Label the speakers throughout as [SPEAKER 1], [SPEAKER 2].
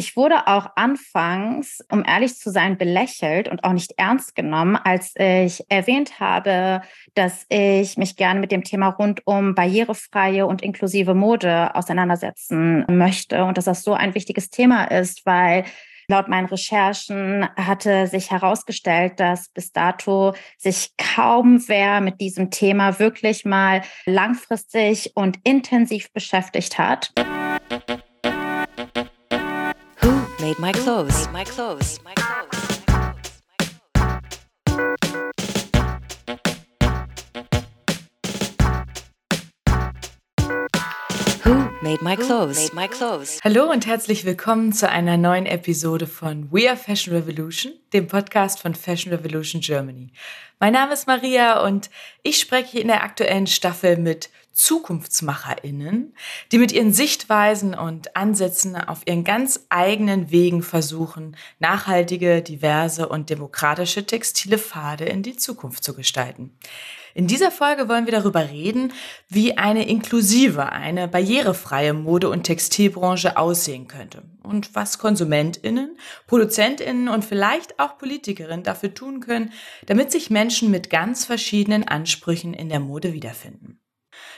[SPEAKER 1] Ich wurde auch anfangs, um ehrlich zu sein, belächelt und auch nicht ernst genommen, als ich erwähnt habe, dass ich mich gerne mit dem Thema rund um barrierefreie und inklusive Mode auseinandersetzen möchte und dass das so ein wichtiges Thema ist, weil Laut meinen Recherchen hatte sich herausgestellt, dass bis dato sich kaum wer mit diesem Thema wirklich mal langfristig und intensiv beschäftigt hat. Made my clothes? Made my clothes? Made my clothes?
[SPEAKER 2] Made My Clothes. Made My Clothes. Hallo und herzlich willkommen zu einer neuen Episode von We Are Fashion Revolution, dem Podcast von Fashion Revolution Germany. Mein Name ist Maria und ich spreche in der aktuellen Staffel mit ZukunftsmacherInnen, die mit ihren Sichtweisen und Ansätzen auf ihren ganz eigenen Wegen versuchen, nachhaltige, diverse und demokratische textile Pfade in die Zukunft zu gestalten. In dieser Folge wollen wir darüber reden, wie eine inklusive, eine barrierefreie Mode- und Textilbranche aussehen könnte und was Konsumentinnen, Produzentinnen und vielleicht auch Politikerinnen dafür tun können, damit sich Menschen mit ganz verschiedenen Ansprüchen in der Mode wiederfinden.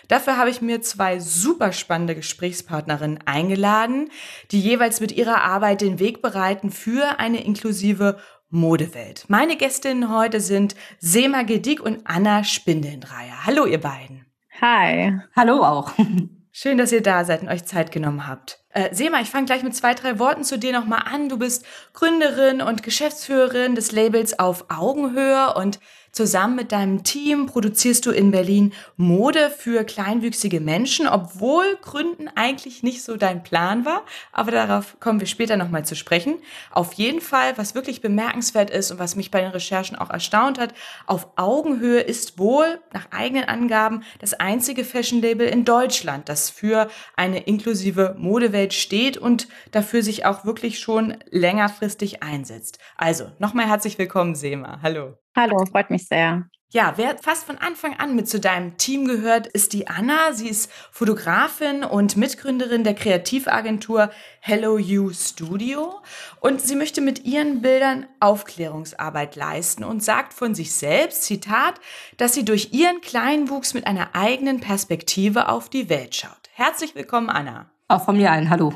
[SPEAKER 2] Dafür habe ich mir zwei super spannende Gesprächspartnerinnen eingeladen, die jeweils mit ihrer Arbeit den Weg bereiten für eine inklusive Modewelt. Meine Gästinnen heute sind Sema Gedick und Anna Spindelndreier. Hallo ihr beiden.
[SPEAKER 1] Hi.
[SPEAKER 3] Hallo auch.
[SPEAKER 2] Schön, dass ihr da seid und euch Zeit genommen habt. Äh, Sema, ich fange gleich mit zwei, drei Worten zu dir nochmal an. Du bist Gründerin und Geschäftsführerin des Labels Auf Augenhöhe und Zusammen mit deinem Team produzierst du in Berlin Mode für kleinwüchsige Menschen, obwohl Gründen eigentlich nicht so dein Plan war. Aber darauf kommen wir später nochmal zu sprechen. Auf jeden Fall, was wirklich bemerkenswert ist und was mich bei den Recherchen auch erstaunt hat, auf Augenhöhe ist wohl nach eigenen Angaben das einzige Fashion-Label in Deutschland, das für eine inklusive Modewelt steht und dafür sich auch wirklich schon längerfristig einsetzt. Also, nochmal herzlich willkommen, Sema. Hallo.
[SPEAKER 1] Hallo, freut mich sehr.
[SPEAKER 2] Ja, wer fast von Anfang an mit zu deinem Team gehört, ist die Anna. Sie ist Fotografin und Mitgründerin der Kreativagentur Hello You Studio. Und sie möchte mit ihren Bildern Aufklärungsarbeit leisten und sagt von sich selbst, Zitat, dass sie durch ihren Kleinwuchs mit einer eigenen Perspektive auf die Welt schaut. Herzlich willkommen, Anna.
[SPEAKER 3] Auch von mir ein Hallo.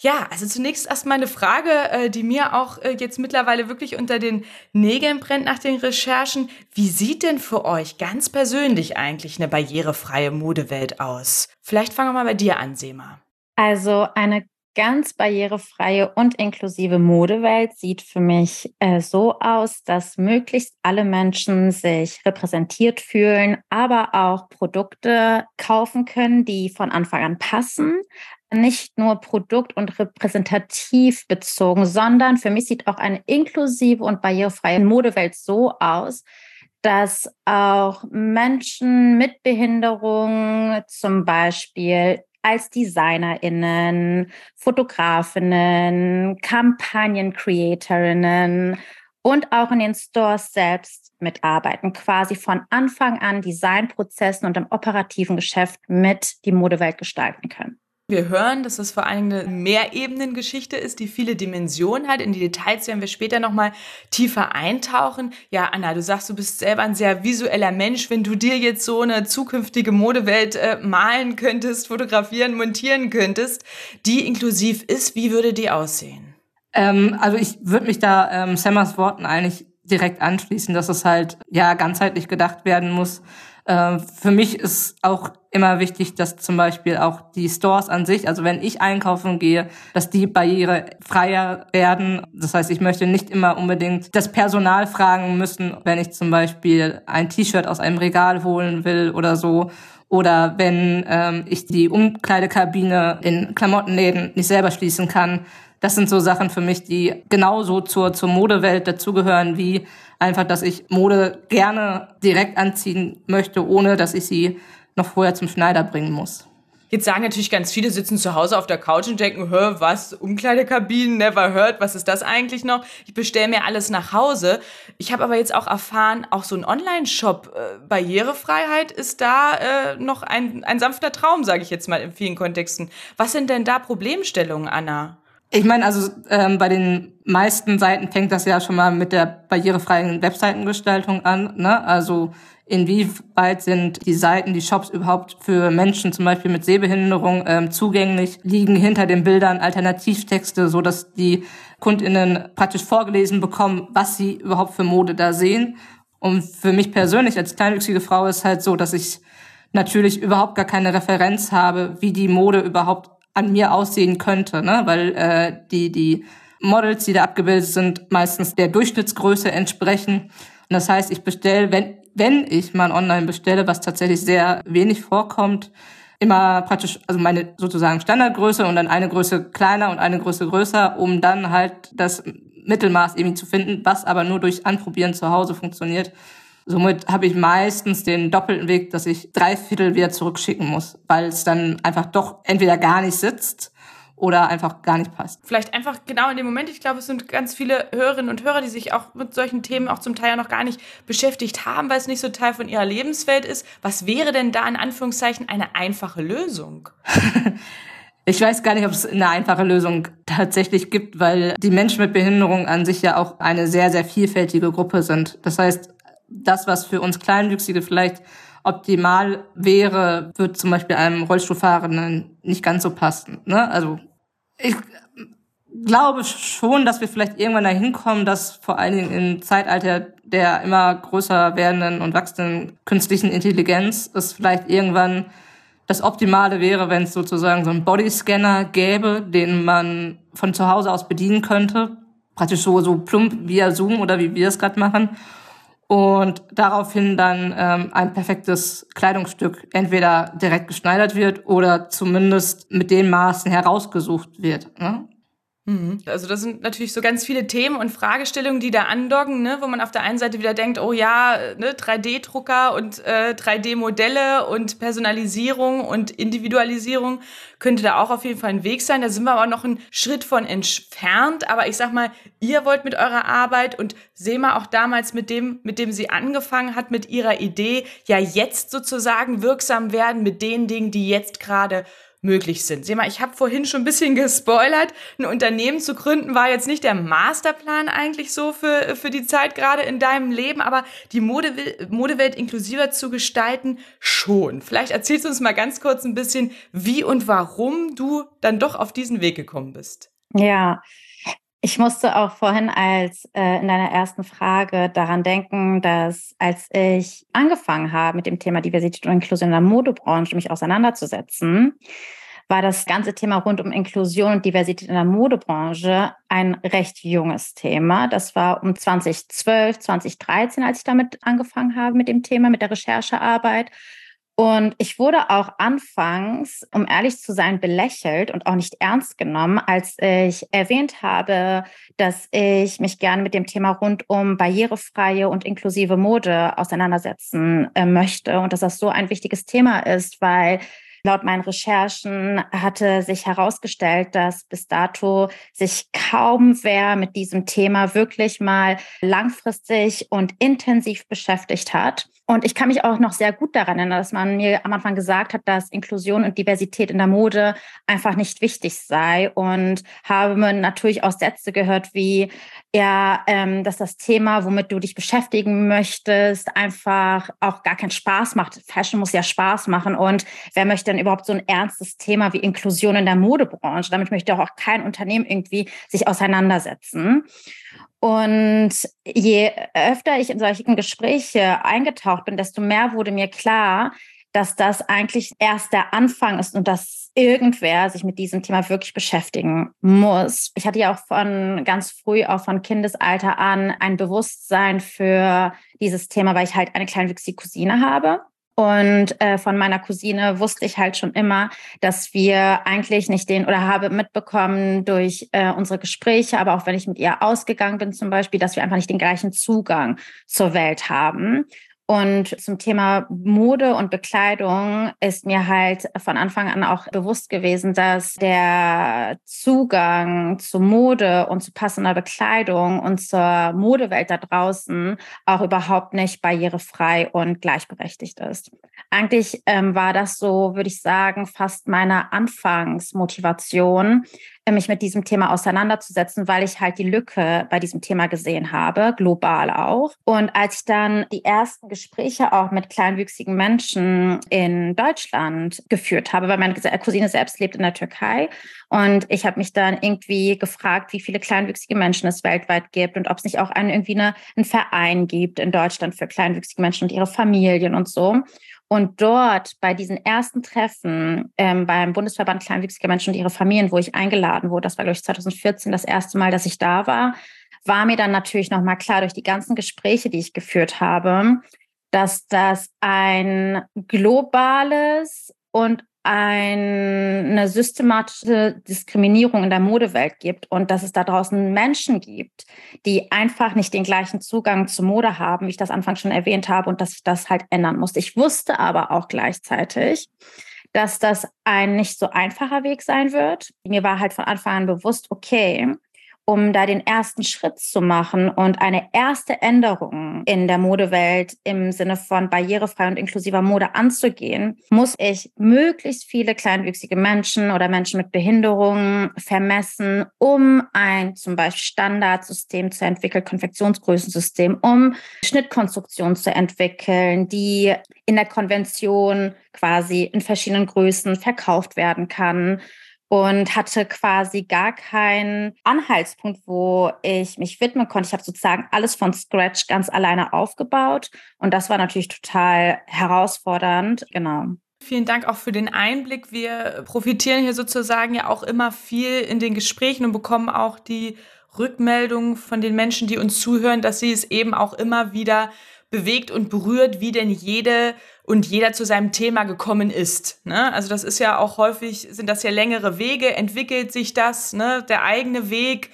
[SPEAKER 2] Ja, also zunächst erstmal eine Frage, äh, die mir auch äh, jetzt mittlerweile wirklich unter den Nägeln brennt nach den Recherchen. Wie sieht denn für euch ganz persönlich eigentlich eine barrierefreie Modewelt aus? Vielleicht fangen wir mal bei dir an, Sema.
[SPEAKER 1] Also eine ganz barrierefreie und inklusive Modewelt sieht für mich äh, so aus, dass möglichst alle Menschen sich repräsentiert fühlen, aber auch Produkte kaufen können, die von Anfang an passen. Nicht nur produkt- und repräsentativ bezogen, sondern für mich sieht auch eine inklusive und barrierefreie Modewelt so aus, dass auch Menschen mit Behinderung zum Beispiel als DesignerInnen, Fotografinnen, Kampagnen-Creatorinnen und auch in den Stores selbst mitarbeiten, quasi von Anfang an Designprozessen und im operativen Geschäft mit die Modewelt gestalten können.
[SPEAKER 2] Wir hören, dass das vor allem eine Mehrebenengeschichte ist, die viele Dimensionen hat. In die Details werden wir später nochmal tiefer eintauchen. Ja, Anna, du sagst, du bist selber ein sehr visueller Mensch. Wenn du dir jetzt so eine zukünftige Modewelt äh, malen könntest, fotografieren, montieren könntest, die inklusiv ist, wie würde die aussehen?
[SPEAKER 3] Ähm, also ich würde mich da ähm, Sammers Worten eigentlich direkt anschließen, dass es halt ja ganzheitlich gedacht werden muss äh, für mich ist auch immer wichtig, dass zum Beispiel auch die Stores an sich, also wenn ich einkaufen gehe, dass die barrierefreier werden. Das heißt, ich möchte nicht immer unbedingt das Personal fragen müssen, wenn ich zum Beispiel ein T-Shirt aus einem Regal holen will oder so. Oder wenn ähm, ich die Umkleidekabine in Klamottenläden nicht selber schließen kann. Das sind so Sachen für mich, die genauso zur, zur Modewelt dazugehören wie Einfach, dass ich Mode gerne direkt anziehen möchte, ohne dass ich sie noch vorher zum Schneider bringen muss.
[SPEAKER 2] Jetzt sagen natürlich ganz viele, sitzen zu Hause auf der Couch und denken, hör, was, Umkleidekabinen, never heard, was ist das eigentlich noch? Ich bestelle mir alles nach Hause. Ich habe aber jetzt auch erfahren, auch so ein Online-Shop, äh, Barrierefreiheit ist da äh, noch ein, ein sanfter Traum, sage ich jetzt mal in vielen Kontexten. Was sind denn da Problemstellungen, Anna?
[SPEAKER 3] Ich meine, also ähm, bei den meisten Seiten fängt das ja schon mal mit der barrierefreien Webseitengestaltung an. Ne? Also inwieweit sind die Seiten, die Shops überhaupt für Menschen zum Beispiel mit Sehbehinderung ähm, zugänglich? Liegen hinter den Bildern Alternativtexte, so dass die KundInnen praktisch vorgelesen bekommen, was sie überhaupt für Mode da sehen? Und für mich persönlich als kleinwüchsige Frau ist halt so, dass ich natürlich überhaupt gar keine Referenz habe, wie die Mode überhaupt an mir aussehen könnte, ne? weil äh, die, die Models, die da abgebildet sind, meistens der Durchschnittsgröße entsprechen. Und das heißt, ich bestelle, wenn, wenn ich mal online bestelle, was tatsächlich sehr wenig vorkommt, immer praktisch, also meine sozusagen Standardgröße und dann eine Größe kleiner und eine Größe größer, um dann halt das Mittelmaß irgendwie zu finden, was aber nur durch Anprobieren zu Hause funktioniert. Somit habe ich meistens den doppelten Weg, dass ich drei Viertel wieder zurückschicken muss, weil es dann einfach doch entweder gar nicht sitzt oder einfach gar nicht passt.
[SPEAKER 2] Vielleicht einfach genau in dem Moment. Ich glaube, es sind ganz viele Hörerinnen und Hörer, die sich auch mit solchen Themen auch zum Teil ja noch gar nicht beschäftigt haben, weil es nicht so Teil von ihrer Lebenswelt ist. Was wäre denn da in Anführungszeichen eine einfache Lösung?
[SPEAKER 3] Ich weiß gar nicht, ob es eine einfache Lösung tatsächlich gibt, weil die Menschen mit Behinderung an sich ja auch eine sehr, sehr vielfältige Gruppe sind. Das heißt, das, was für uns Kleinwüchsige vielleicht optimal wäre, wird zum Beispiel einem Rollstuhlfahrenden nicht ganz so passen. Ne? Also ich glaube schon, dass wir vielleicht irgendwann dahin kommen, dass vor allen Dingen im Zeitalter der immer größer werdenden und wachsenden künstlichen Intelligenz es vielleicht irgendwann das Optimale wäre, wenn es sozusagen so einen Bodyscanner gäbe, den man von zu Hause aus bedienen könnte. Praktisch so, so plump via Zoom oder wie wir es gerade machen und daraufhin dann ähm, ein perfektes Kleidungsstück entweder direkt geschneidert wird oder zumindest mit den Maßen herausgesucht wird. Ne?
[SPEAKER 2] Mhm. Also das sind natürlich so ganz viele Themen und Fragestellungen, die da andocken, ne, wo man auf der einen Seite wieder denkt, oh ja, ne, 3D-Drucker und äh, 3D-Modelle und Personalisierung und Individualisierung könnte da auch auf jeden Fall ein Weg sein. Da sind wir aber noch einen Schritt von entfernt. Aber ich sag mal, ihr wollt mit eurer Arbeit und Sema auch damals mit dem, mit dem sie angefangen hat, mit ihrer Idee, ja jetzt sozusagen wirksam werden mit den Dingen, die jetzt gerade möglich sind. Sieh mal, ich habe vorhin schon ein bisschen gespoilert. Ein Unternehmen zu gründen war jetzt nicht der Masterplan eigentlich so für, für die Zeit gerade in deinem Leben, aber die Mode, Modewelt inklusiver zu gestalten schon. Vielleicht erzählst du uns mal ganz kurz ein bisschen, wie und warum du dann doch auf diesen Weg gekommen bist.
[SPEAKER 1] Ja, ich musste auch vorhin als äh, in deiner ersten Frage daran denken, dass als ich angefangen habe, mit dem Thema Diversität und Inklusion in der Modebranche mich auseinanderzusetzen, war das ganze Thema rund um Inklusion und Diversität in der Modebranche ein recht junges Thema. Das war um 2012, 2013, als ich damit angefangen habe mit dem Thema, mit der Recherchearbeit. Und ich wurde auch anfangs, um ehrlich zu sein, belächelt und auch nicht ernst genommen, als ich erwähnt habe, dass ich mich gerne mit dem Thema rund um barrierefreie und inklusive Mode auseinandersetzen äh, möchte und dass das so ein wichtiges Thema ist, weil Laut meinen Recherchen hatte sich herausgestellt, dass bis dato sich kaum wer mit diesem Thema wirklich mal langfristig und intensiv beschäftigt hat. Und ich kann mich auch noch sehr gut daran erinnern, dass man mir am Anfang gesagt hat, dass Inklusion und Diversität in der Mode einfach nicht wichtig sei und habe natürlich auch Sätze gehört wie, ja, ähm, dass das Thema, womit du dich beschäftigen möchtest, einfach auch gar keinen Spaß macht. Fashion muss ja Spaß machen und wer möchte denn überhaupt so ein ernstes Thema wie Inklusion in der Modebranche? Damit möchte auch kein Unternehmen irgendwie sich auseinandersetzen. Und je öfter ich in solchen Gespräche eingetaucht bin, desto mehr wurde mir klar, dass das eigentlich erst der Anfang ist und dass irgendwer sich mit diesem Thema wirklich beschäftigen muss. Ich hatte ja auch von ganz früh, auch von Kindesalter an, ein Bewusstsein für dieses Thema, weil ich halt eine kleinwüchsige Cousine habe. Und äh, von meiner Cousine wusste ich halt schon immer, dass wir eigentlich nicht den oder habe mitbekommen durch äh, unsere Gespräche, aber auch wenn ich mit ihr ausgegangen bin zum Beispiel, dass wir einfach nicht den gleichen Zugang zur Welt haben. Und zum Thema Mode und Bekleidung ist mir halt von Anfang an auch bewusst gewesen, dass der Zugang zu Mode und zu passender Bekleidung und zur Modewelt da draußen auch überhaupt nicht barrierefrei und gleichberechtigt ist. Eigentlich ähm, war das so, würde ich sagen, fast meine Anfangsmotivation, mich mit diesem Thema auseinanderzusetzen, weil ich halt die Lücke bei diesem Thema gesehen habe, global auch. Und als ich dann die ersten Gespräche auch mit kleinwüchsigen Menschen in Deutschland geführt habe, weil meine Cousine selbst lebt in der Türkei und ich habe mich dann irgendwie gefragt, wie viele kleinwüchsige Menschen es weltweit gibt und ob es nicht auch einen, irgendwie eine, einen Verein gibt in Deutschland für kleinwüchsige Menschen und ihre Familien und so. Und dort bei diesen ersten Treffen ähm, beim Bundesverband Kleinwüchsige Menschen und ihre Familien, wo ich eingeladen wurde, das war, glaube ich, 2014 das erste Mal, dass ich da war, war mir dann natürlich nochmal klar durch die ganzen Gespräche, die ich geführt habe, dass das ein globales und eine systematische Diskriminierung in der Modewelt gibt und dass es da draußen Menschen gibt, die einfach nicht den gleichen Zugang zur Mode haben, wie ich das Anfang schon erwähnt habe, und dass ich das halt ändern muss. Ich wusste aber auch gleichzeitig, dass das ein nicht so einfacher Weg sein wird. Mir war halt von Anfang an bewusst, okay, um da den ersten Schritt zu machen und eine erste Änderung in der Modewelt im Sinne von barrierefrei und inklusiver Mode anzugehen, muss ich möglichst viele kleinwüchsige Menschen oder Menschen mit Behinderungen vermessen, um ein zum Beispiel Standardsystem zu entwickeln, Konfektionsgrößensystem, um Schnittkonstruktionen zu entwickeln, die in der Konvention quasi in verschiedenen Größen verkauft werden kann und hatte quasi gar keinen Anhaltspunkt, wo ich mich widmen konnte. Ich habe sozusagen alles von Scratch ganz alleine aufgebaut und das war natürlich total herausfordernd. Genau.
[SPEAKER 2] Vielen Dank auch für den Einblick. Wir profitieren hier sozusagen ja auch immer viel in den Gesprächen und bekommen auch die Rückmeldung von den Menschen, die uns zuhören, dass sie es eben auch immer wieder bewegt und berührt, wie denn jede und jeder zu seinem Thema gekommen ist. Ne? Also das ist ja auch häufig, sind das ja längere Wege, entwickelt sich das, ne? der eigene Weg.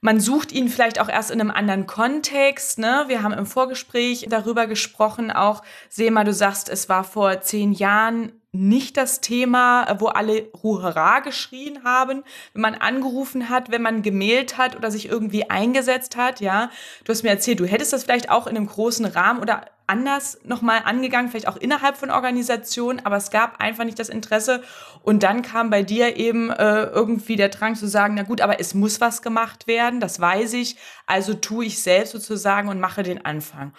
[SPEAKER 2] Man sucht ihn vielleicht auch erst in einem anderen Kontext. Ne? Wir haben im Vorgespräch darüber gesprochen, auch Sema, du sagst, es war vor zehn Jahren nicht das Thema, wo alle Ruhera geschrien haben, wenn man angerufen hat, wenn man gemailt hat oder sich irgendwie eingesetzt hat, ja. Du hast mir erzählt, du hättest das vielleicht auch in einem großen Rahmen oder anders nochmal angegangen, vielleicht auch innerhalb von Organisationen, aber es gab einfach nicht das Interesse. Und dann kam bei dir eben äh, irgendwie der Drang zu sagen, na gut, aber es muss was gemacht werden, das weiß ich, also tue ich selbst sozusagen und mache den Anfang.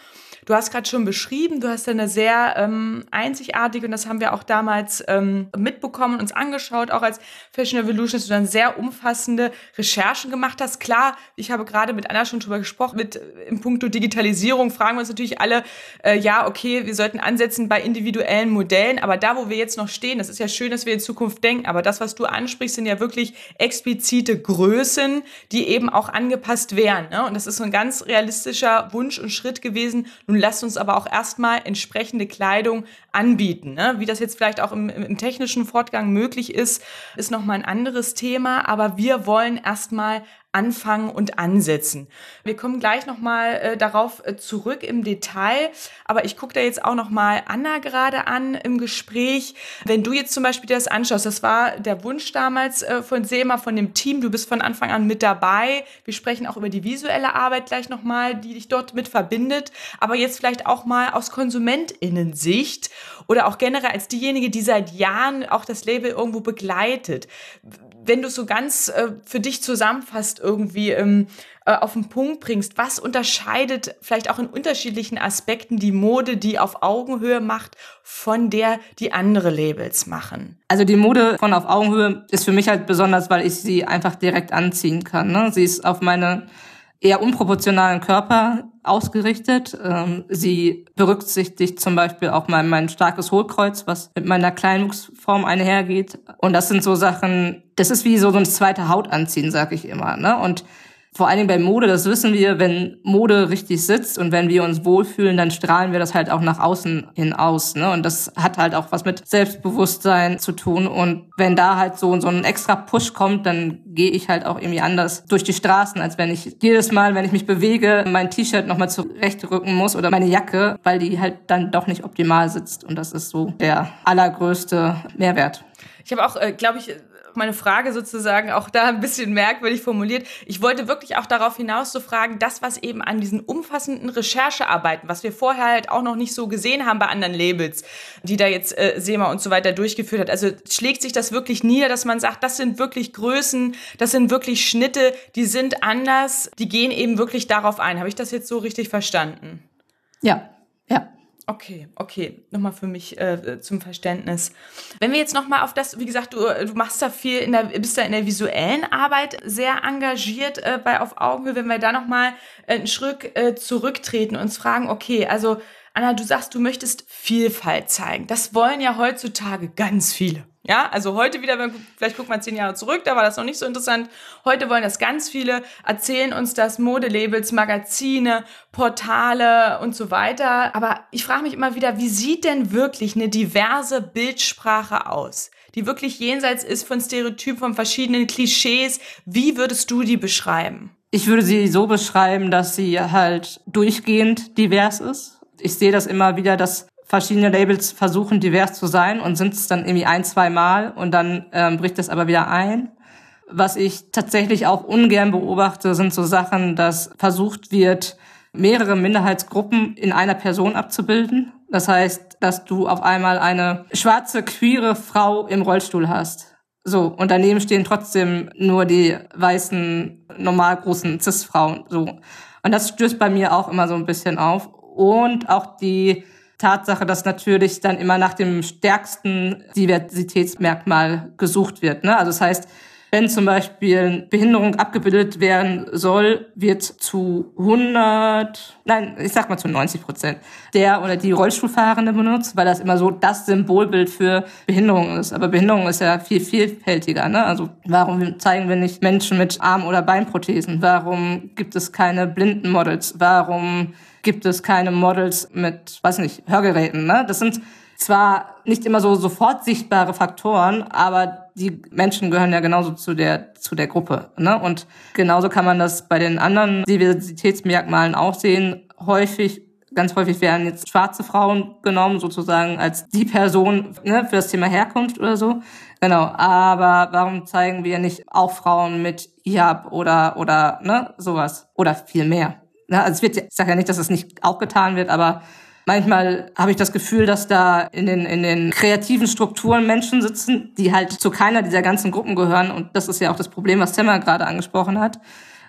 [SPEAKER 2] Du hast gerade schon beschrieben, du hast eine sehr ähm, einzigartige, und das haben wir auch damals ähm, mitbekommen, uns angeschaut, auch als Fashion Evolution, dass du dann sehr umfassende Recherchen gemacht hast. Klar, ich habe gerade mit Anna schon drüber gesprochen, mit äh, im Punkto Digitalisierung fragen wir uns natürlich alle, äh, ja, okay, wir sollten ansetzen bei individuellen Modellen, aber da, wo wir jetzt noch stehen, das ist ja schön, dass wir in Zukunft denken, aber das, was du ansprichst, sind ja wirklich explizite Größen, die eben auch angepasst wären. Ne? Und das ist so ein ganz realistischer Wunsch und Schritt gewesen. Lasst uns aber auch erstmal entsprechende Kleidung anbieten. Ne? Wie das jetzt vielleicht auch im, im technischen Fortgang möglich ist, ist nochmal ein anderes Thema, aber wir wollen erstmal anfangen und ansetzen. Wir kommen gleich nochmal äh, darauf äh, zurück im Detail, aber ich gucke da jetzt auch nochmal Anna gerade an im Gespräch. Wenn du jetzt zum Beispiel das anschaust, das war der Wunsch damals äh, von Sema, von dem Team, du bist von Anfang an mit dabei. Wir sprechen auch über die visuelle Arbeit gleich nochmal, die dich dort mit verbindet, aber jetzt vielleicht auch mal aus KonsumentInnen-Sicht oder auch generell als diejenige, die seit Jahren auch das Label irgendwo begleitet wenn du so ganz äh, für dich zusammenfasst, irgendwie ähm, äh, auf den Punkt bringst, was unterscheidet vielleicht auch in unterschiedlichen Aspekten die Mode, die auf Augenhöhe macht, von der, die andere Labels machen?
[SPEAKER 3] Also die Mode von auf Augenhöhe ist für mich halt besonders, weil ich sie einfach direkt anziehen kann. Ne? Sie ist auf meine eher unproportionalen Körper ausgerichtet. Ähm, sie berücksichtigt zum Beispiel auch mein, mein starkes Hohlkreuz, was mit meiner Kleinwuchsform einhergeht. Und das sind so Sachen, das ist wie so, ein zweite Haut anziehen, sag ich immer. Ne? Und vor allen Dingen bei Mode, das wissen wir, wenn Mode richtig sitzt und wenn wir uns wohlfühlen, dann strahlen wir das halt auch nach außen hin aus. Ne? Und das hat halt auch was mit Selbstbewusstsein zu tun. Und wenn da halt so, so ein extra Push kommt, dann gehe ich halt auch irgendwie anders durch die Straßen, als wenn ich jedes Mal, wenn ich mich bewege, mein T-Shirt nochmal zurechtrücken muss oder meine Jacke, weil die halt dann doch nicht optimal sitzt. Und das ist so der allergrößte Mehrwert.
[SPEAKER 2] Ich habe auch, äh, glaube ich, Meine Frage sozusagen auch da ein bisschen merkwürdig formuliert. Ich wollte wirklich auch darauf hinaus zu fragen, das, was eben an diesen umfassenden Recherchearbeiten, was wir vorher halt auch noch nicht so gesehen haben bei anderen Labels, die da jetzt äh, SEMA und so weiter durchgeführt hat. Also schlägt sich das wirklich nieder, dass man sagt, das sind wirklich Größen, das sind wirklich Schnitte, die sind anders, die gehen eben wirklich darauf ein. Habe ich das jetzt so richtig verstanden?
[SPEAKER 3] Ja, ja.
[SPEAKER 2] Okay, okay, nochmal für mich äh, zum Verständnis. Wenn wir jetzt nochmal auf das, wie gesagt, du, du machst da viel, in der, bist da in der visuellen Arbeit sehr engagiert äh, bei Auf Augenhöhe, wenn wir da nochmal äh, einen Schritt äh, zurücktreten und uns fragen, okay, also Anna, du sagst, du möchtest Vielfalt zeigen. Das wollen ja heutzutage ganz viele. Ja, also heute wieder, vielleicht guckt man zehn Jahre zurück, da war das noch nicht so interessant. Heute wollen das ganz viele, erzählen uns das Modelabels, Magazine, Portale und so weiter. Aber ich frage mich immer wieder, wie sieht denn wirklich eine diverse Bildsprache aus? Die wirklich jenseits ist von Stereotypen, von verschiedenen Klischees. Wie würdest du die beschreiben?
[SPEAKER 3] Ich würde sie so beschreiben, dass sie halt durchgehend divers ist. Ich sehe das immer wieder, dass verschiedene Labels versuchen divers zu sein und sind es dann irgendwie ein, zwei Mal und dann ähm, bricht es aber wieder ein. Was ich tatsächlich auch ungern beobachte, sind so Sachen, dass versucht wird, mehrere Minderheitsgruppen in einer Person abzubilden. Das heißt, dass du auf einmal eine schwarze, queere Frau im Rollstuhl hast. So, und daneben stehen trotzdem nur die weißen, normal großen Cis-Frauen. So. Und das stößt bei mir auch immer so ein bisschen auf. Und auch die Tatsache, dass natürlich dann immer nach dem stärksten Diversitätsmerkmal gesucht wird. Ne? Also das heißt, wenn zum Beispiel Behinderung abgebildet werden soll, wird zu 100, nein, ich sag mal zu 90 Prozent der oder die Rollstuhlfahrende benutzt, weil das immer so das Symbolbild für Behinderung ist. Aber Behinderung ist ja viel vielfältiger. Ne? Also warum zeigen wir nicht Menschen mit Arm- oder Beinprothesen? Warum gibt es keine Blindenmodels? Warum gibt es keine Models mit, weiß nicht, Hörgeräten? Ne? Das sind zwar nicht immer so sofort sichtbare Faktoren, aber die Menschen gehören ja genauso zu der zu der Gruppe. Ne? Und genauso kann man das bei den anderen Diversitätsmerkmalen auch sehen. Häufig, ganz häufig werden jetzt schwarze Frauen genommen, sozusagen als die Person ne, für das Thema Herkunft oder so. Genau. Aber warum zeigen wir nicht auch Frauen mit Hijab oder oder ne sowas oder viel mehr? Ne? Also es wird, ich sage ja nicht, dass es nicht auch getan wird, aber Manchmal habe ich das Gefühl, dass da in den, in den kreativen Strukturen Menschen sitzen, die halt zu keiner dieser ganzen Gruppen gehören. Und das ist ja auch das Problem, was Temmer gerade angesprochen hat,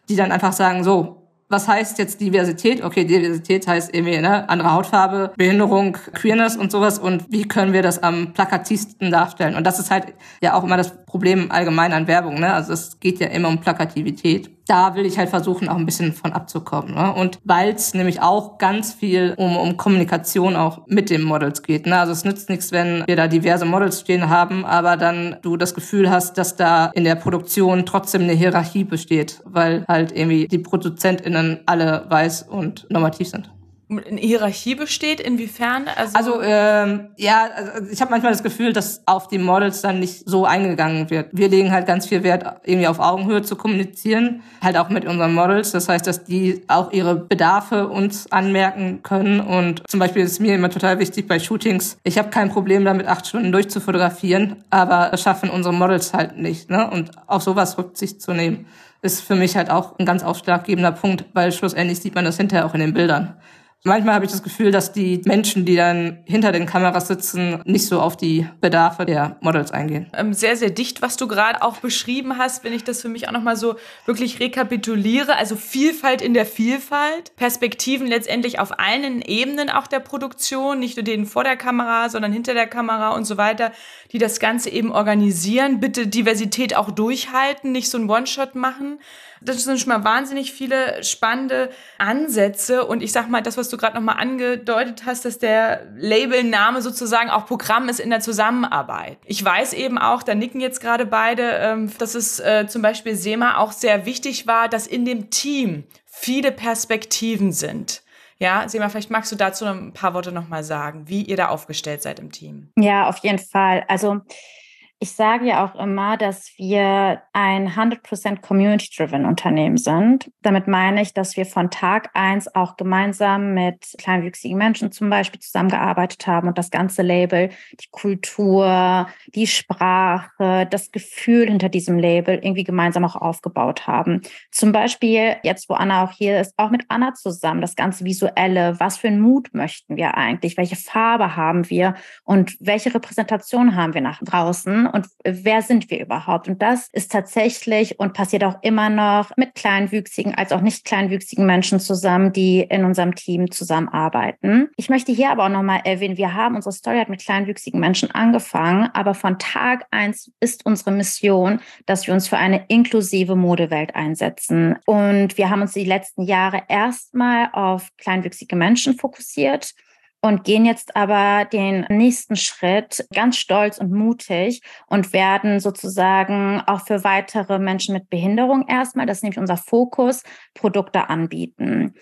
[SPEAKER 3] die dann einfach sagen, so, was heißt jetzt Diversität? Okay, Diversität heißt irgendwie ne, andere Hautfarbe, Behinderung, Queerness und sowas. Und wie können wir das am plakativsten darstellen? Und das ist halt ja auch immer das Problem allgemein an Werbung. Ne? Also es geht ja immer um Plakativität da will ich halt versuchen, auch ein bisschen von abzukommen. Ne? Und weil es nämlich auch ganz viel um, um Kommunikation auch mit den Models geht. Ne? Also es nützt nichts, wenn wir da diverse Models stehen haben, aber dann du das Gefühl hast, dass da in der Produktion trotzdem eine Hierarchie besteht, weil halt irgendwie die ProduzentInnen alle weiß und normativ sind
[SPEAKER 2] eine Hierarchie besteht? Inwiefern?
[SPEAKER 3] Also, also ähm, ja, also ich habe manchmal das Gefühl, dass auf die Models dann nicht so eingegangen wird. Wir legen halt ganz viel Wert, irgendwie auf Augenhöhe zu kommunizieren, halt auch mit unseren Models. Das heißt, dass die auch ihre Bedarfe uns anmerken können. Und zum Beispiel ist mir immer total wichtig bei Shootings, ich habe kein Problem damit, acht Stunden durchzufotografieren, aber das schaffen unsere Models halt nicht. Ne? Und auf sowas Rücksicht zu nehmen, ist für mich halt auch ein ganz ausschlaggebender Punkt, weil schlussendlich sieht man das hinterher auch in den Bildern. Manchmal habe ich das Gefühl, dass die Menschen, die dann hinter den Kameras sitzen, nicht so auf die Bedarfe der Models eingehen.
[SPEAKER 2] Ähm, sehr, sehr dicht, was du gerade auch beschrieben hast, wenn ich das für mich auch nochmal so wirklich rekapituliere. Also Vielfalt in der Vielfalt, Perspektiven letztendlich auf allen Ebenen auch der Produktion, nicht nur denen vor der Kamera, sondern hinter der Kamera und so weiter, die das Ganze eben organisieren. Bitte Diversität auch durchhalten, nicht so ein One-Shot machen das sind schon mal wahnsinnig viele spannende Ansätze. Und ich sag mal, das, was du gerade nochmal angedeutet hast, dass der Labelname sozusagen auch Programm ist in der Zusammenarbeit. Ich weiß eben auch, da nicken jetzt gerade beide, ähm, dass es äh, zum Beispiel SEMA auch sehr wichtig war, dass in dem Team viele Perspektiven sind. Ja, Sema, vielleicht magst du dazu ein paar Worte nochmal sagen, wie ihr da aufgestellt seid im Team.
[SPEAKER 1] Ja, auf jeden Fall. Also ich sage ja auch immer, dass wir ein 100% Community-driven Unternehmen sind. Damit meine ich, dass wir von Tag eins auch gemeinsam mit kleinwüchsigen Menschen zum Beispiel zusammengearbeitet haben und das ganze Label, die Kultur, die Sprache, das Gefühl hinter diesem Label irgendwie gemeinsam auch aufgebaut haben. Zum Beispiel jetzt, wo Anna auch hier ist, auch mit Anna zusammen, das ganze Visuelle, was für einen Mut möchten wir eigentlich, welche Farbe haben wir und welche Repräsentation haben wir nach draußen und wer sind wir überhaupt? Und das ist tatsächlich und passiert auch immer noch mit kleinwüchsigen als auch nicht kleinwüchsigen Menschen zusammen, die in unserem Team zusammenarbeiten. Ich möchte hier aber auch nochmal erwähnen, wir haben unsere Story hat mit kleinwüchsigen Menschen angefangen, aber von Tag eins ist unsere Mission, dass wir uns für eine inklusive Modewelt einsetzen. Und wir haben uns die letzten Jahre erstmal auf kleinwüchsige Menschen fokussiert und gehen jetzt aber den nächsten Schritt ganz stolz und mutig und werden sozusagen auch für weitere Menschen mit Behinderung erstmal, das ist nämlich unser Fokus, Produkte anbieten.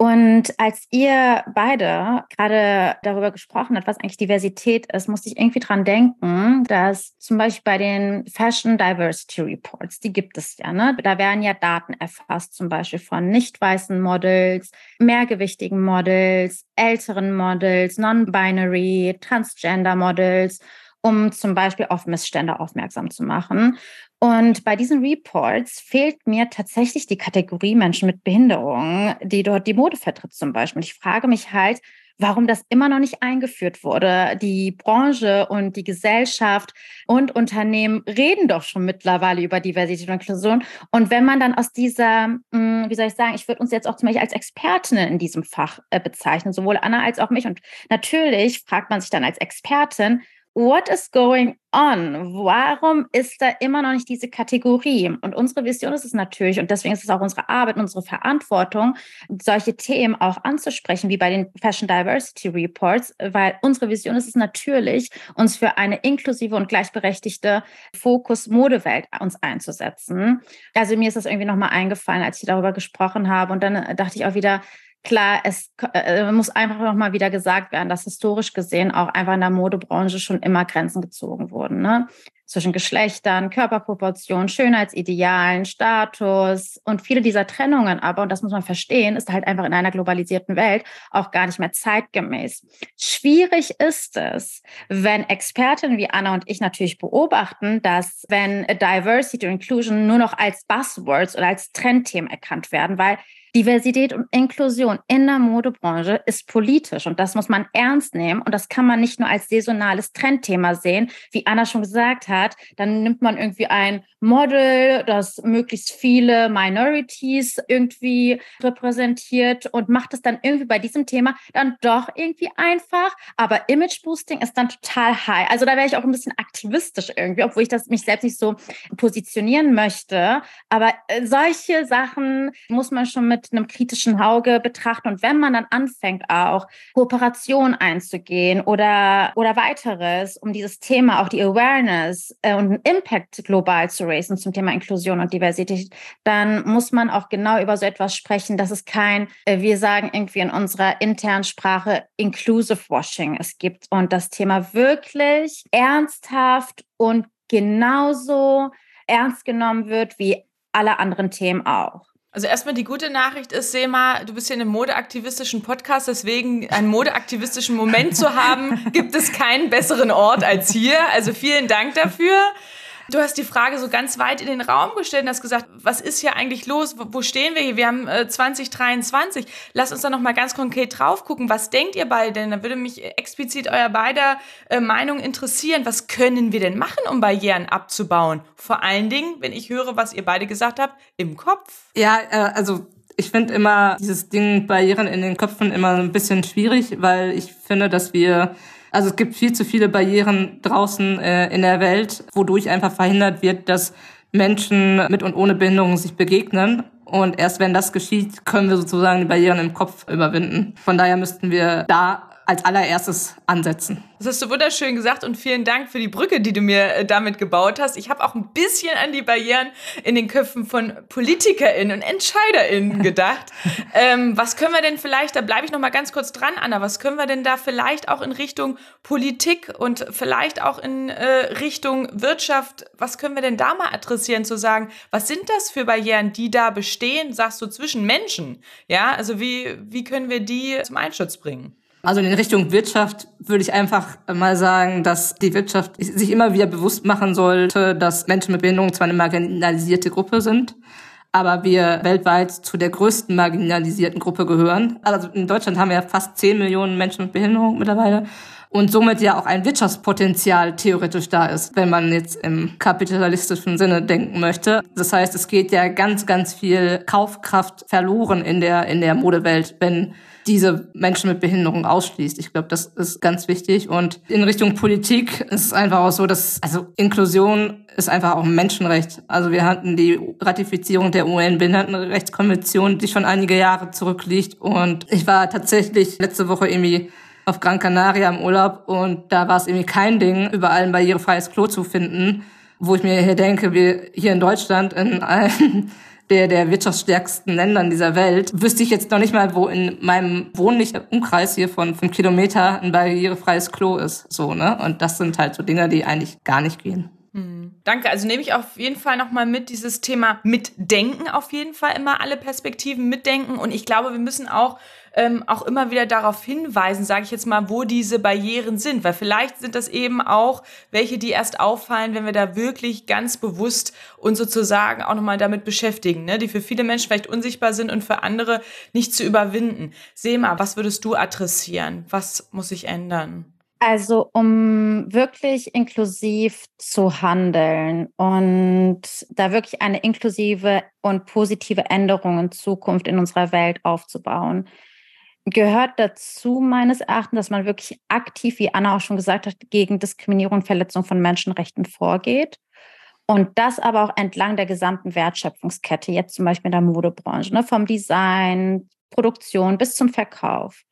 [SPEAKER 1] Und als ihr beide gerade darüber gesprochen habt, was eigentlich Diversität ist, musste ich irgendwie dran denken, dass zum Beispiel bei den Fashion Diversity Reports, die gibt es ja, ne? Da werden ja Daten erfasst, zum Beispiel von nicht weißen Models, mehrgewichtigen Models, älteren Models, non-binary, transgender Models um zum Beispiel auf Missstände aufmerksam zu machen. Und bei diesen Reports fehlt mir tatsächlich die Kategorie Menschen mit Behinderung, die dort die Mode vertritt zum Beispiel. Und ich frage mich halt, warum das immer noch nicht eingeführt wurde. Die Branche und die Gesellschaft und Unternehmen reden doch schon mittlerweile über Diversität und Inklusion. Und wenn man dann aus dieser, hm, wie soll ich sagen, ich würde uns jetzt auch zum Beispiel als Expertinnen in diesem Fach äh, bezeichnen, sowohl Anna als auch mich. Und natürlich fragt man sich dann als Expertin, what is going on? Warum ist da immer noch nicht diese Kategorie? Und unsere Vision ist es natürlich, und deswegen ist es auch unsere Arbeit, unsere Verantwortung, solche Themen auch anzusprechen, wie bei den Fashion Diversity Reports, weil unsere Vision ist es natürlich, uns für eine inklusive und gleichberechtigte Fokus-Modewelt uns einzusetzen. Also mir ist das irgendwie nochmal eingefallen, als ich darüber gesprochen habe. Und dann dachte ich auch wieder, klar, es äh, muss einfach noch mal wieder gesagt werden, dass historisch gesehen auch einfach in der Modebranche schon immer Grenzen gezogen wurden. Ne? Zwischen Geschlechtern, Körperproportionen, Schönheitsidealen, Status und viele dieser Trennungen aber, und das muss man verstehen, ist halt einfach in einer globalisierten Welt auch gar nicht mehr zeitgemäß. Schwierig ist es, wenn Expertinnen wie Anna und ich natürlich beobachten, dass wenn Diversity und Inclusion nur noch als Buzzwords oder als Trendthemen erkannt werden, weil Diversität und Inklusion in der Modebranche ist politisch und das muss man ernst nehmen und das kann man nicht nur als saisonales Trendthema sehen, wie Anna schon gesagt hat. Dann nimmt man irgendwie ein Model, das möglichst viele Minorities irgendwie repräsentiert und macht es dann irgendwie bei diesem Thema dann doch irgendwie einfach. Aber Image Boosting ist dann total high. Also da wäre ich auch ein bisschen aktivistisch irgendwie, obwohl ich das mich selbst nicht so positionieren möchte. Aber äh, solche Sachen muss man schon mit einem kritischen Auge betrachten. Und wenn man dann anfängt, auch Kooperation einzugehen oder, oder weiteres, um dieses Thema, auch die Awareness äh, und den Impact global zu racen zum Thema Inklusion und Diversität, dann muss man auch genau über so etwas sprechen, dass es kein, äh, wir sagen irgendwie in unserer internen Sprache Inclusive Washing es gibt und das Thema wirklich ernsthaft und genauso ernst genommen wird wie alle anderen Themen auch.
[SPEAKER 2] Also erstmal die gute Nachricht ist, Sema, du bist hier in einem modeaktivistischen Podcast, deswegen einen modeaktivistischen Moment zu haben, gibt es keinen besseren Ort als hier. Also vielen Dank dafür. Du hast die Frage so ganz weit in den Raum gestellt und hast gesagt, was ist hier eigentlich los? Wo stehen wir hier? Wir haben äh, 2023. Lass uns da noch mal ganz konkret drauf gucken. Was denkt ihr beide denn? Da würde mich explizit euer beider äh, Meinung interessieren. Was können wir denn machen, um Barrieren abzubauen? Vor allen Dingen, wenn ich höre, was ihr beide gesagt habt, im Kopf.
[SPEAKER 3] Ja, äh, also ich finde immer dieses Ding Barrieren in den Köpfen immer ein bisschen schwierig, weil ich finde, dass wir also es gibt viel zu viele Barrieren draußen äh, in der Welt, wodurch einfach verhindert wird, dass Menschen mit und ohne Behinderung sich begegnen. Und erst wenn das geschieht, können wir sozusagen die Barrieren im Kopf überwinden. Von daher müssten wir da als allererstes ansetzen.
[SPEAKER 2] Das hast du wunderschön gesagt und vielen Dank für die Brücke, die du mir äh, damit gebaut hast. Ich habe auch ein bisschen an die Barrieren in den Köpfen von PolitikerInnen und EntscheiderInnen gedacht. ähm, was können wir denn vielleicht, da bleibe ich noch mal ganz kurz dran, Anna, was können wir denn da vielleicht auch in Richtung Politik und vielleicht auch in äh, Richtung Wirtschaft, was können wir denn da mal adressieren, zu sagen, was sind das für Barrieren, die da bestehen, sagst du, zwischen Menschen? Ja, also wie, wie können wir die zum Einschutz bringen?
[SPEAKER 3] Also in Richtung Wirtschaft würde ich einfach mal sagen, dass die Wirtschaft sich immer wieder bewusst machen sollte, dass Menschen mit Behinderung zwar eine marginalisierte Gruppe sind, aber wir weltweit zu der größten marginalisierten Gruppe gehören. Also in Deutschland haben wir ja fast 10 Millionen Menschen mit Behinderung mittlerweile und somit ja auch ein Wirtschaftspotenzial theoretisch da ist, wenn man jetzt im kapitalistischen Sinne denken möchte. Das heißt, es geht ja ganz, ganz viel Kaufkraft verloren in der, in der Modewelt, wenn diese Menschen mit Behinderung ausschließt. Ich glaube, das ist ganz wichtig. Und in Richtung Politik ist es einfach auch so, dass, also Inklusion ist einfach auch ein Menschenrecht. Also wir hatten die Ratifizierung der UN-Behindertenrechtskonvention, die schon einige Jahre zurückliegt. Und ich war tatsächlich letzte Woche irgendwie auf Gran Canaria im Urlaub und da war es irgendwie kein Ding, überall ein barrierefreies Klo zu finden, wo ich mir hier denke, wir hier in Deutschland in allen der, der wirtschaftsstärksten Ländern dieser Welt, wüsste ich jetzt noch nicht mal, wo in meinem wohnlichen Umkreis hier von fünf Kilometer ein barrierefreies Klo ist. So, ne? Und das sind halt so Dinge, die eigentlich gar nicht gehen.
[SPEAKER 2] Hm. Danke. Also nehme ich auf jeden Fall nochmal mit dieses Thema Mitdenken, auf jeden Fall immer alle Perspektiven mitdenken. Und ich glaube, wir müssen auch ähm, auch immer wieder darauf hinweisen, sage ich jetzt mal, wo diese Barrieren sind. Weil vielleicht sind das eben auch welche, die erst auffallen, wenn wir da wirklich ganz bewusst uns sozusagen auch nochmal damit beschäftigen, ne? die für viele Menschen vielleicht unsichtbar sind und für andere nicht zu überwinden. Sema, was würdest du adressieren? Was muss sich ändern?
[SPEAKER 1] Also um wirklich inklusiv zu handeln und da wirklich eine inklusive und positive Änderung in Zukunft in unserer Welt aufzubauen, gehört dazu meines Erachtens, dass man wirklich aktiv, wie Anna auch schon gesagt hat, gegen Diskriminierung und Verletzung von Menschenrechten vorgeht. Und das aber auch entlang der gesamten Wertschöpfungskette, jetzt zum Beispiel in der Modebranche, ne, vom Design, Produktion bis zum Verkauf.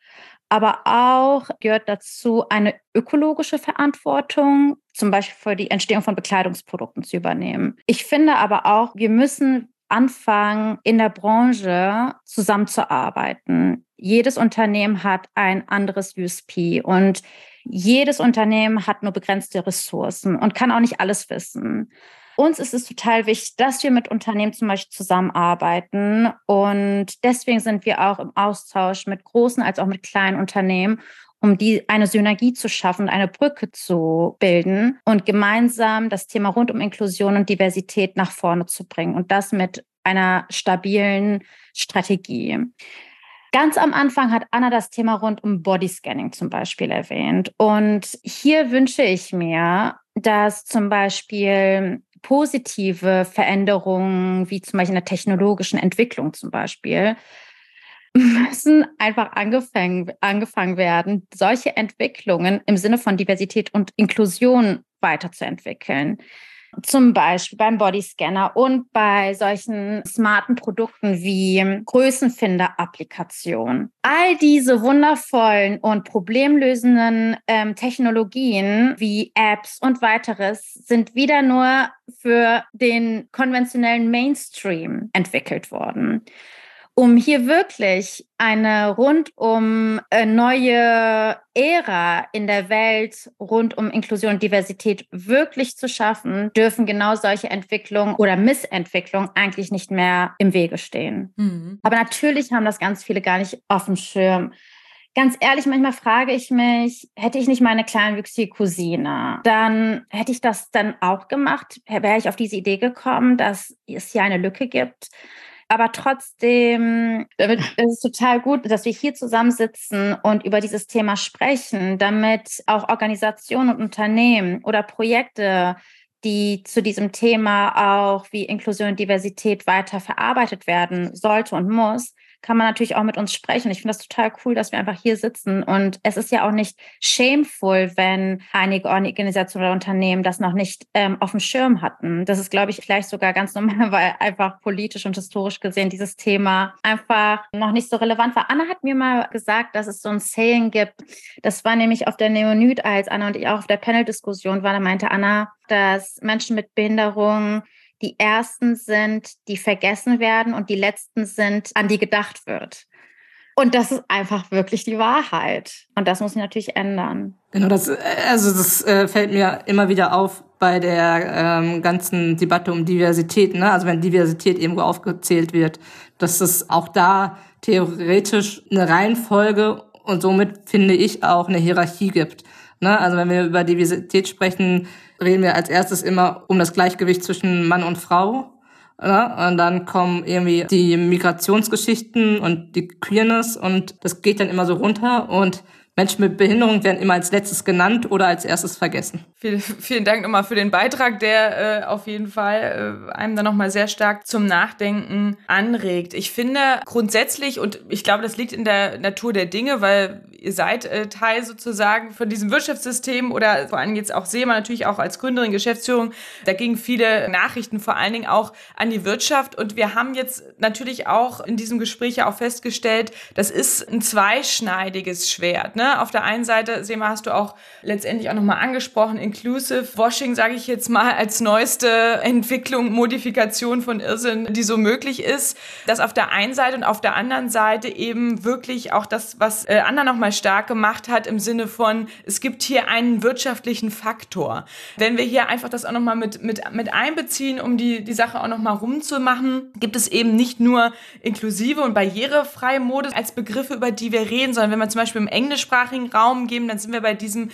[SPEAKER 1] Aber auch gehört dazu eine ökologische Verantwortung, zum Beispiel für die Entstehung von Bekleidungsprodukten zu übernehmen. Ich finde aber auch, wir müssen anfangen, in der Branche zusammenzuarbeiten. Jedes Unternehmen hat ein anderes USP und jedes Unternehmen hat nur begrenzte Ressourcen und kann auch nicht alles wissen. Uns ist es total wichtig, dass wir mit Unternehmen zum Beispiel zusammenarbeiten. Und deswegen sind wir auch im Austausch mit großen als auch mit kleinen Unternehmen, um die eine Synergie zu schaffen, eine Brücke zu bilden und gemeinsam das Thema rund um Inklusion und Diversität nach vorne zu bringen und das mit einer stabilen Strategie. Ganz am Anfang hat Anna das Thema rund um Bodyscanning zum Beispiel erwähnt. Und hier wünsche ich mir, dass zum Beispiel positive Veränderungen, wie zum Beispiel in der technologischen Entwicklung zum Beispiel, müssen einfach angefangen, angefangen werden, solche Entwicklungen im Sinne von Diversität und Inklusion weiterzuentwickeln. Zum Beispiel beim Bodyscanner und bei solchen smarten Produkten wie Größenfinder-Applikationen. All diese wundervollen und problemlösenden ähm, Technologien wie Apps und weiteres sind wieder nur für den konventionellen Mainstream entwickelt worden um hier wirklich eine rundum äh, neue Ära in der Welt rund um Inklusion und Diversität wirklich zu schaffen, dürfen genau solche Entwicklungen oder Missentwicklungen eigentlich nicht mehr im Wege stehen. Mhm. Aber natürlich haben das ganz viele gar nicht auf dem Schirm. Ganz ehrlich, manchmal frage ich mich, hätte ich nicht meine kleinwüchsige Cousine, dann hätte ich das dann auch gemacht, wäre ich auf diese Idee gekommen, dass es hier eine Lücke gibt aber trotzdem damit ist es total gut, dass wir hier zusammensitzen und über dieses Thema sprechen, damit auch Organisationen und Unternehmen oder Projekte die zu diesem Thema auch wie Inklusion und Diversität weiter verarbeitet werden sollte und muss, kann man natürlich auch mit uns sprechen. Ich finde das total cool, dass wir einfach hier sitzen. Und es ist ja auch nicht shameful, wenn einige Organisationen oder Unternehmen das noch nicht ähm, auf dem Schirm hatten. Das ist, glaube ich, vielleicht sogar ganz normal, weil einfach politisch und historisch gesehen dieses Thema einfach noch nicht so relevant war. Anna hat mir mal gesagt, dass es so ein Saying gibt. Das war nämlich auf der Neonyd, als Anna und ich auch auf der Panel-Diskussion waren. Da meinte Anna, dass Menschen mit Behinderungen die ersten sind, die vergessen werden und die letzten sind, an die gedacht wird. Und das ist einfach wirklich die Wahrheit. Und das muss sich natürlich ändern.
[SPEAKER 3] Genau, das, also das äh, fällt mir immer wieder auf bei der ähm, ganzen Debatte um Diversität. Ne? Also wenn Diversität irgendwo aufgezählt wird, dass es auch da theoretisch eine Reihenfolge und somit finde ich auch eine Hierarchie gibt. Ne? Also wenn wir über Diversität sprechen, reden wir als erstes immer um das Gleichgewicht zwischen Mann und Frau. Ja, und dann kommen irgendwie die Migrationsgeschichten und die Queerness und das geht dann immer so runter und Menschen mit Behinderung werden immer als letztes genannt oder als erstes vergessen.
[SPEAKER 2] Vielen, vielen Dank nochmal für den Beitrag, der äh, auf jeden Fall äh, einem dann nochmal sehr stark zum Nachdenken anregt. Ich finde grundsätzlich, und ich glaube, das liegt in der Natur der Dinge, weil ihr seid äh, Teil sozusagen von diesem Wirtschaftssystem oder vor allem jetzt auch SEMA natürlich auch als Gründerin, Geschäftsführung, da gingen viele Nachrichten vor allen Dingen auch an die Wirtschaft und wir haben jetzt natürlich auch in diesem Gespräch ja auch festgestellt, das ist ein zweischneidiges Schwert. Ne? Auf der einen Seite, Sema, hast du auch letztendlich auch nochmal angesprochen, Inclusive Washing, sage ich jetzt mal, als neueste Entwicklung, Modifikation von Irrsinn, die so möglich ist. Das auf der einen Seite und auf der anderen Seite eben wirklich auch das, was äh, Anna nochmal stark gemacht hat, im Sinne von, es gibt hier einen wirtschaftlichen Faktor. Wenn wir hier einfach das auch nochmal mit, mit, mit einbeziehen, um die, die Sache auch nochmal rumzumachen, gibt es eben nicht nur inklusive und barrierefreie Mode als Begriffe, über die wir reden, sondern wenn wir zum Beispiel im englischsprachigen deutschsprachigen Raum geben, dann sind wir bei diesem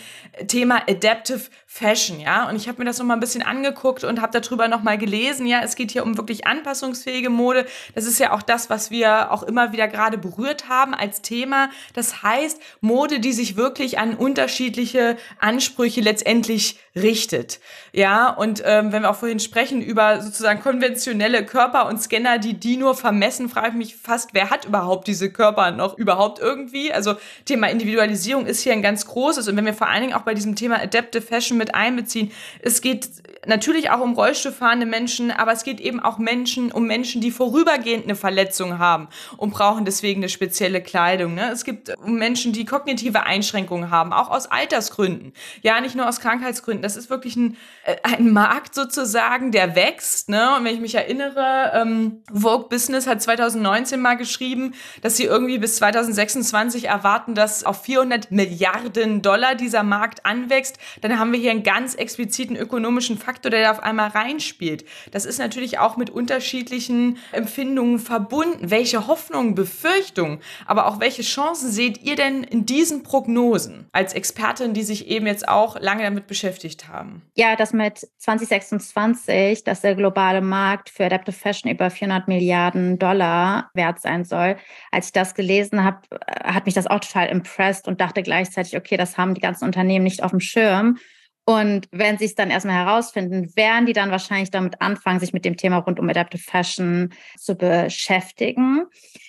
[SPEAKER 2] Thema Adaptive Fashion, ja. Und ich habe mir das noch mal ein bisschen angeguckt und habe darüber noch mal gelesen. Ja, es geht hier um wirklich anpassungsfähige Mode. Das ist ja auch das, was wir auch immer wieder gerade berührt haben als Thema. Das heißt Mode, die sich wirklich an unterschiedliche Ansprüche letztendlich richtet, ja. Und ähm, wenn wir auch vorhin sprechen über sozusagen konventionelle Körper und Scanner, die die nur vermessen, frage ich mich fast, wer hat überhaupt diese Körper noch überhaupt irgendwie? Also Thema Individualisierung ist hier ein ganz großes. Und wenn wir vor allen Dingen auch bei diesem Thema Adaptive Fashion mit einbeziehen. Es geht natürlich auch um Rollstuhlfahrende Menschen, aber es geht eben auch Menschen, um Menschen, die vorübergehend eine Verletzung haben und brauchen deswegen eine spezielle Kleidung. Ne? Es gibt Menschen, die kognitive Einschränkungen haben, auch aus Altersgründen. Ja, nicht nur aus Krankheitsgründen. Das ist wirklich ein, äh, ein Markt sozusagen, der wächst. Ne? Und wenn ich mich erinnere, ähm, Vogue Business hat 2019 mal geschrieben, dass sie irgendwie bis 2026 erwarten, dass auf 400 Milliarden Dollar dieser Markt anwächst. Dann haben wir hier einen ganz expliziten ökonomischen Faktor, der da auf einmal reinspielt. Das ist natürlich auch mit unterschiedlichen Empfindungen verbunden. Welche Hoffnungen, Befürchtungen, aber auch welche Chancen seht ihr denn in diesen Prognosen als Expertin, die sich eben jetzt auch lange damit beschäftigt haben?
[SPEAKER 1] Ja, das mit 2026, dass der globale Markt für Adaptive Fashion über 400 Milliarden Dollar wert sein soll. Als ich das gelesen habe, hat mich das auch total impressed und dachte gleichzeitig, okay, das haben die ganzen Unternehmen nicht auf dem Schirm. Und wenn sie es dann erstmal herausfinden, werden die dann wahrscheinlich damit anfangen, sich mit dem Thema rund um Adaptive Fashion zu beschäftigen.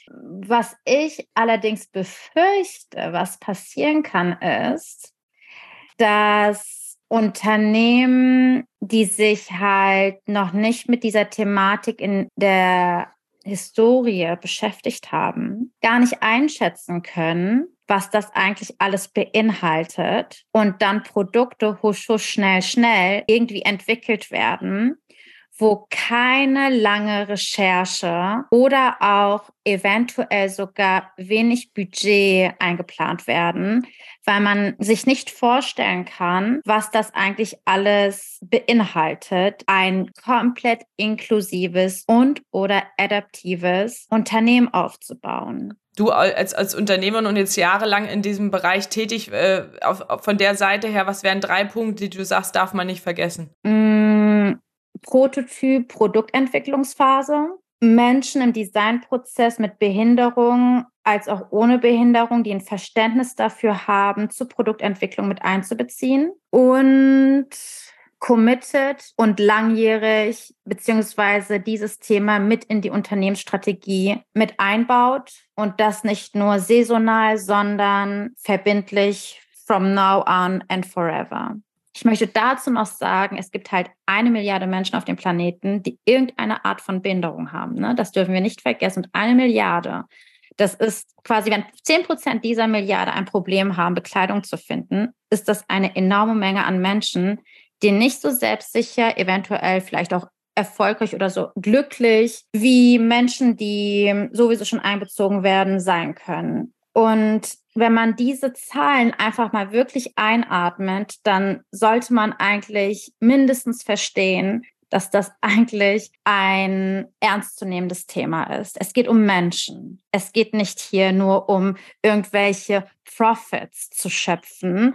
[SPEAKER 1] Was ich allerdings befürchte, was passieren kann, ist, dass Unternehmen, die sich halt noch nicht mit dieser Thematik in der Historie beschäftigt haben, gar nicht einschätzen können, was das eigentlich alles beinhaltet und dann Produkte husch, husch, schnell, schnell irgendwie entwickelt werden, wo keine lange Recherche oder auch eventuell sogar wenig Budget eingeplant werden, weil man sich nicht vorstellen kann, was das eigentlich alles beinhaltet, ein komplett inklusives und oder adaptives Unternehmen aufzubauen.
[SPEAKER 2] Du als, als Unternehmerin und jetzt jahrelang in diesem Bereich tätig, äh, auf, auf, von der Seite her, was wären drei Punkte, die du sagst, darf man nicht vergessen?
[SPEAKER 1] Mm, Prototyp, Produktentwicklungsphase, Menschen im Designprozess mit Behinderung als auch ohne Behinderung, die ein Verständnis dafür haben, zur Produktentwicklung mit einzubeziehen und committed und langjährig beziehungsweise dieses Thema mit in die Unternehmensstrategie mit einbaut und das nicht nur saisonal, sondern verbindlich from now on and forever. Ich möchte dazu noch sagen, es gibt halt eine Milliarde Menschen auf dem Planeten, die irgendeine Art von Behinderung haben. Ne? Das dürfen wir nicht vergessen. Und eine Milliarde, das ist quasi, wenn 10 Prozent dieser Milliarde ein Problem haben, Bekleidung zu finden, ist das eine enorme Menge an Menschen, die nicht so selbstsicher, eventuell vielleicht auch erfolgreich oder so glücklich wie Menschen, die sowieso schon einbezogen werden, sein können. Und wenn man diese Zahlen einfach mal wirklich einatmet, dann sollte man eigentlich mindestens verstehen, dass das eigentlich ein ernstzunehmendes Thema ist. Es geht um Menschen. Es geht nicht hier nur um irgendwelche Profits zu schöpfen.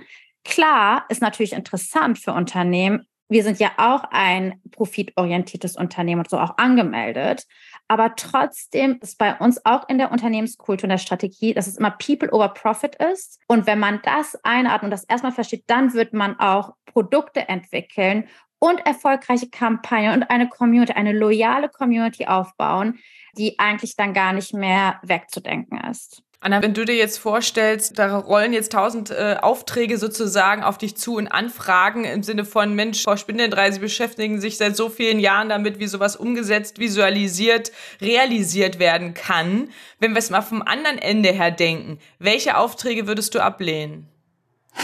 [SPEAKER 1] Klar, ist natürlich interessant für Unternehmen, wir sind ja auch ein profitorientiertes Unternehmen und so auch angemeldet. Aber trotzdem ist bei uns auch in der Unternehmenskultur und der Strategie, dass es immer People over Profit ist. Und wenn man das einatmet und das erstmal versteht, dann wird man auch Produkte entwickeln und erfolgreiche Kampagnen und eine Community, eine loyale Community aufbauen, die eigentlich dann gar nicht mehr wegzudenken ist.
[SPEAKER 2] Anna, wenn du dir jetzt vorstellst, da rollen jetzt tausend äh, Aufträge sozusagen auf dich zu und Anfragen im Sinne von Mensch, Frau Spindeldrei, Sie beschäftigen sich seit so vielen Jahren damit, wie sowas umgesetzt, visualisiert, realisiert werden kann. Wenn wir es mal vom anderen Ende her denken, welche Aufträge würdest du ablehnen?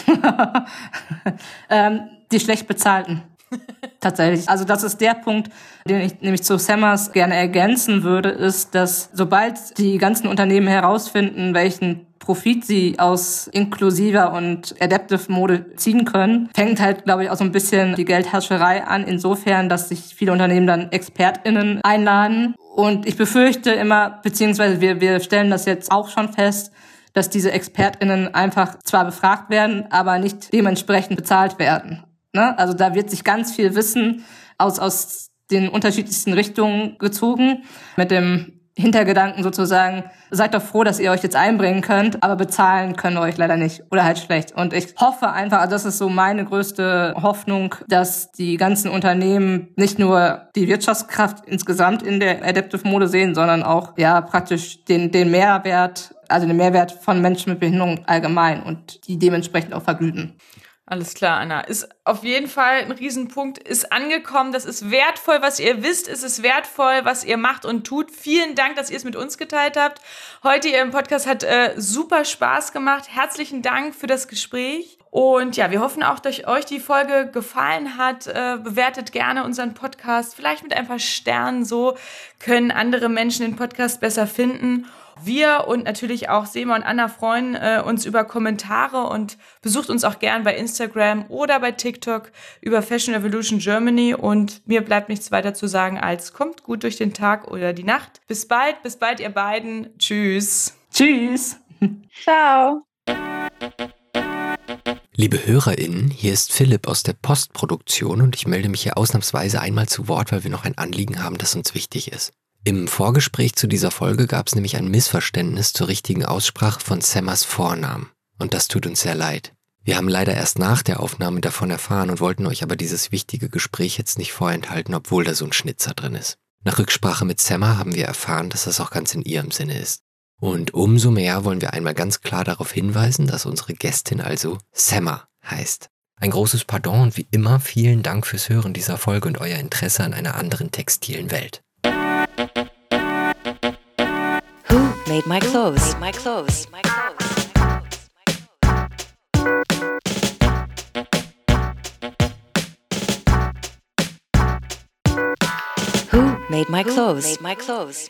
[SPEAKER 3] ähm, die schlecht bezahlten. Tatsächlich. Also das ist der Punkt, den ich nämlich zu Semmers gerne ergänzen würde, ist, dass sobald die ganzen Unternehmen herausfinden, welchen Profit sie aus inklusiver und adaptive Mode ziehen können, fängt halt, glaube ich, auch so ein bisschen die Geldhascherei an, insofern, dass sich viele Unternehmen dann ExpertInnen einladen. Und ich befürchte immer, beziehungsweise wir, wir stellen das jetzt auch schon fest, dass diese ExpertInnen einfach zwar befragt werden, aber nicht dementsprechend bezahlt werden. Ne? Also da wird sich ganz viel Wissen aus, aus den unterschiedlichsten Richtungen gezogen, mit dem Hintergedanken sozusagen, seid doch froh, dass ihr euch jetzt einbringen könnt, aber bezahlen können euch leider nicht oder halt schlecht. Und ich hoffe einfach, also das ist so meine größte Hoffnung, dass die ganzen Unternehmen nicht nur die Wirtschaftskraft insgesamt in der Adaptive Mode sehen, sondern auch ja praktisch den, den Mehrwert, also den Mehrwert von Menschen mit Behinderung allgemein und die dementsprechend auch vergüten.
[SPEAKER 2] Alles klar, Anna. Ist auf jeden Fall ein Riesenpunkt, ist angekommen. Das ist wertvoll, was ihr wisst. Es ist wertvoll, was ihr macht und tut. Vielen Dank, dass ihr es mit uns geteilt habt. Heute ihr im Podcast hat äh, super Spaß gemacht. Herzlichen Dank für das Gespräch. Und ja, wir hoffen auch, dass euch die Folge gefallen hat. Äh, bewertet gerne unseren Podcast, vielleicht mit ein paar Sternen. So können andere Menschen den Podcast besser finden. Wir und natürlich auch Sema und Anna freuen äh, uns über Kommentare und besucht uns auch gern bei Instagram oder bei TikTok über Fashion Evolution Germany. Und mir bleibt nichts weiter zu sagen als kommt gut durch den Tag oder die Nacht. Bis bald, bis bald ihr beiden. Tschüss.
[SPEAKER 3] Tschüss.
[SPEAKER 1] Ciao.
[SPEAKER 4] Liebe HörerInnen, hier ist Philipp aus der Postproduktion und ich melde mich hier ausnahmsweise einmal zu Wort, weil wir noch ein Anliegen haben, das uns wichtig ist. Im Vorgespräch zu dieser Folge gab es nämlich ein Missverständnis zur richtigen Aussprache von Semmers Vornamen. Und das tut uns sehr leid. Wir haben leider erst nach der Aufnahme davon erfahren und wollten euch aber dieses wichtige Gespräch jetzt nicht vorenthalten, obwohl da so ein Schnitzer drin ist. Nach Rücksprache mit Semmer haben wir erfahren, dass das auch ganz in ihrem Sinne ist. Und umso mehr wollen wir einmal ganz klar darauf hinweisen, dass unsere Gästin also Semmer heißt. Ein großes Pardon und wie immer vielen Dank fürs Hören dieser Folge und euer Interesse an einer anderen textilen Welt. Made my clothes. Made my clothes. Who made my clothes? Made my clothes.